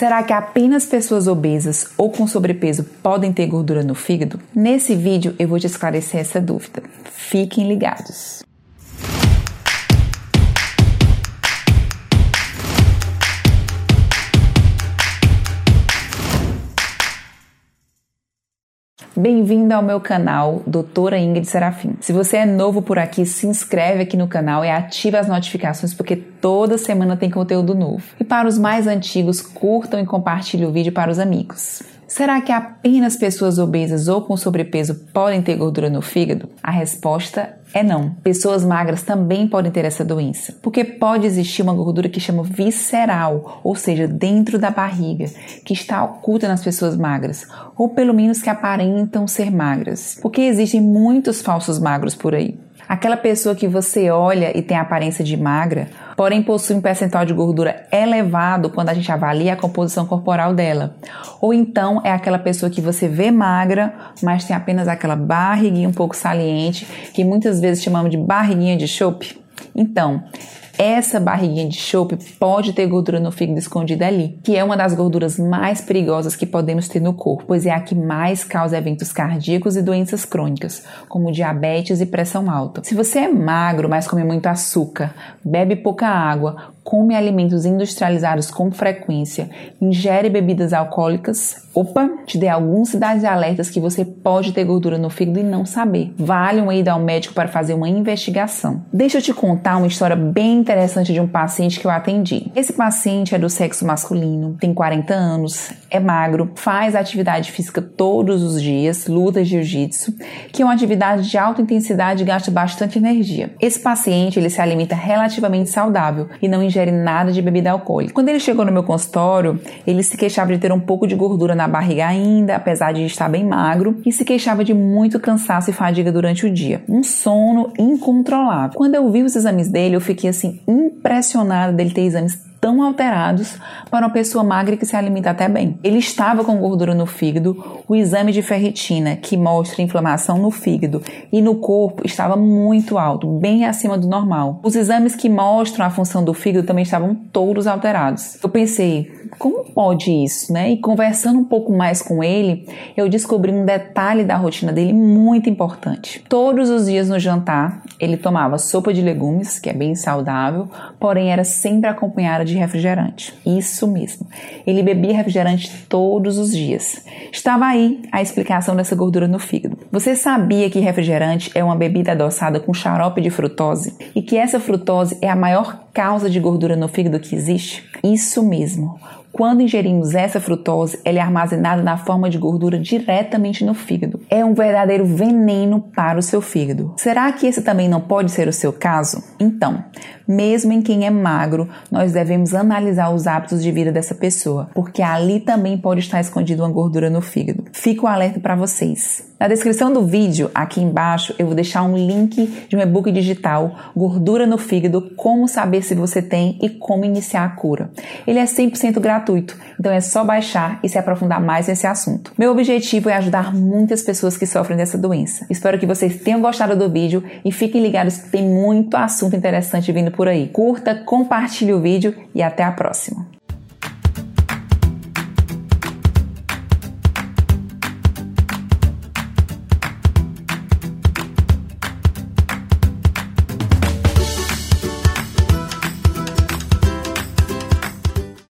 Será que apenas pessoas obesas ou com sobrepeso podem ter gordura no fígado? Nesse vídeo eu vou te esclarecer essa dúvida. Fiquem ligados. Bem-vindo ao meu canal, Doutora Ingrid Serafim. Se você é novo por aqui, se inscreve aqui no canal e ativa as notificações porque toda semana tem conteúdo novo. E para os mais antigos, curtam e compartilhem o vídeo para os amigos. Será que apenas pessoas obesas ou com sobrepeso podem ter gordura no fígado? A resposta é não. Pessoas magras também podem ter essa doença, porque pode existir uma gordura que chama visceral, ou seja, dentro da barriga, que está oculta nas pessoas magras, ou pelo menos que aparentam ser magras, porque existem muitos falsos magros por aí. Aquela pessoa que você olha e tem aparência de magra, porém possui um percentual de gordura elevado quando a gente avalia a composição corporal dela. Ou então é aquela pessoa que você vê magra, mas tem apenas aquela barriguinha um pouco saliente, que muitas vezes chamamos de barriguinha de chope. Então, essa barriguinha de chope pode ter gordura no fígado escondida ali, que é uma das gorduras mais perigosas que podemos ter no corpo, pois é a que mais causa eventos cardíacos e doenças crônicas, como diabetes e pressão alta. Se você é magro, mas come muito açúcar, bebe pouca água, come alimentos industrializados com frequência, ingere bebidas alcoólicas, opa, te dê alguns sinais de alertas que você pode ter gordura no fígado e não saber. Vale uma ida ao médico para fazer uma investigação. Deixa eu te contar uma história bem interessante de um paciente que eu atendi. Esse paciente é do sexo masculino, tem 40 anos, é magro, faz atividade física todos os dias, luta jiu-jitsu, que é uma atividade de alta intensidade e gasta bastante energia. Esse paciente, ele se alimenta relativamente saudável e não ingere nada de bebida alcoólica. Quando ele chegou no meu consultório, ele se queixava de ter um pouco de gordura na barriga ainda, apesar de estar bem magro, e se queixava de muito cansaço e fadiga durante o dia. Um sono incontrolável. Quando eu vi os exames dele, eu fiquei assim impressionada dele ter exames tão alterados para uma pessoa magra que se alimenta até bem. Ele estava com gordura no fígado, o exame de ferritina, que mostra inflamação no fígado e no corpo, estava muito alto, bem acima do normal. Os exames que mostram a função do fígado também estavam todos alterados. Eu pensei, como pode isso, né? E conversando um pouco mais com ele, eu descobri um detalhe da rotina dele muito importante. Todos os dias no jantar, ele tomava sopa de legumes, que é bem saudável, porém era sempre acompanhada de refrigerante. Isso mesmo. Ele bebia refrigerante todos os dias. Estava aí a explicação dessa gordura no fígado. Você sabia que refrigerante é uma bebida adoçada com xarope de frutose e que essa frutose é a maior causa de gordura no fígado que existe? Isso mesmo. Quando ingerimos essa frutose, ela é armazenada na forma de gordura diretamente no fígado. É um verdadeiro veneno para o seu fígado. Será que esse também não pode ser o seu caso? Então, mesmo em quem é magro, nós devemos analisar os hábitos de vida dessa pessoa, porque ali também pode estar escondida uma gordura no fígado. Fico alerta para vocês. Na descrição do vídeo, aqui embaixo, eu vou deixar um link de um e-book digital Gordura no Fígado: Como saber se você tem e como iniciar a cura. Ele é 100% gratuito, então é só baixar e se aprofundar mais nesse assunto. Meu objetivo é ajudar muitas pessoas que sofrem dessa doença. Espero que vocês tenham gostado do vídeo e fiquem ligados que tem muito assunto interessante vindo por aí. Curta, compartilhe o vídeo e até a próxima.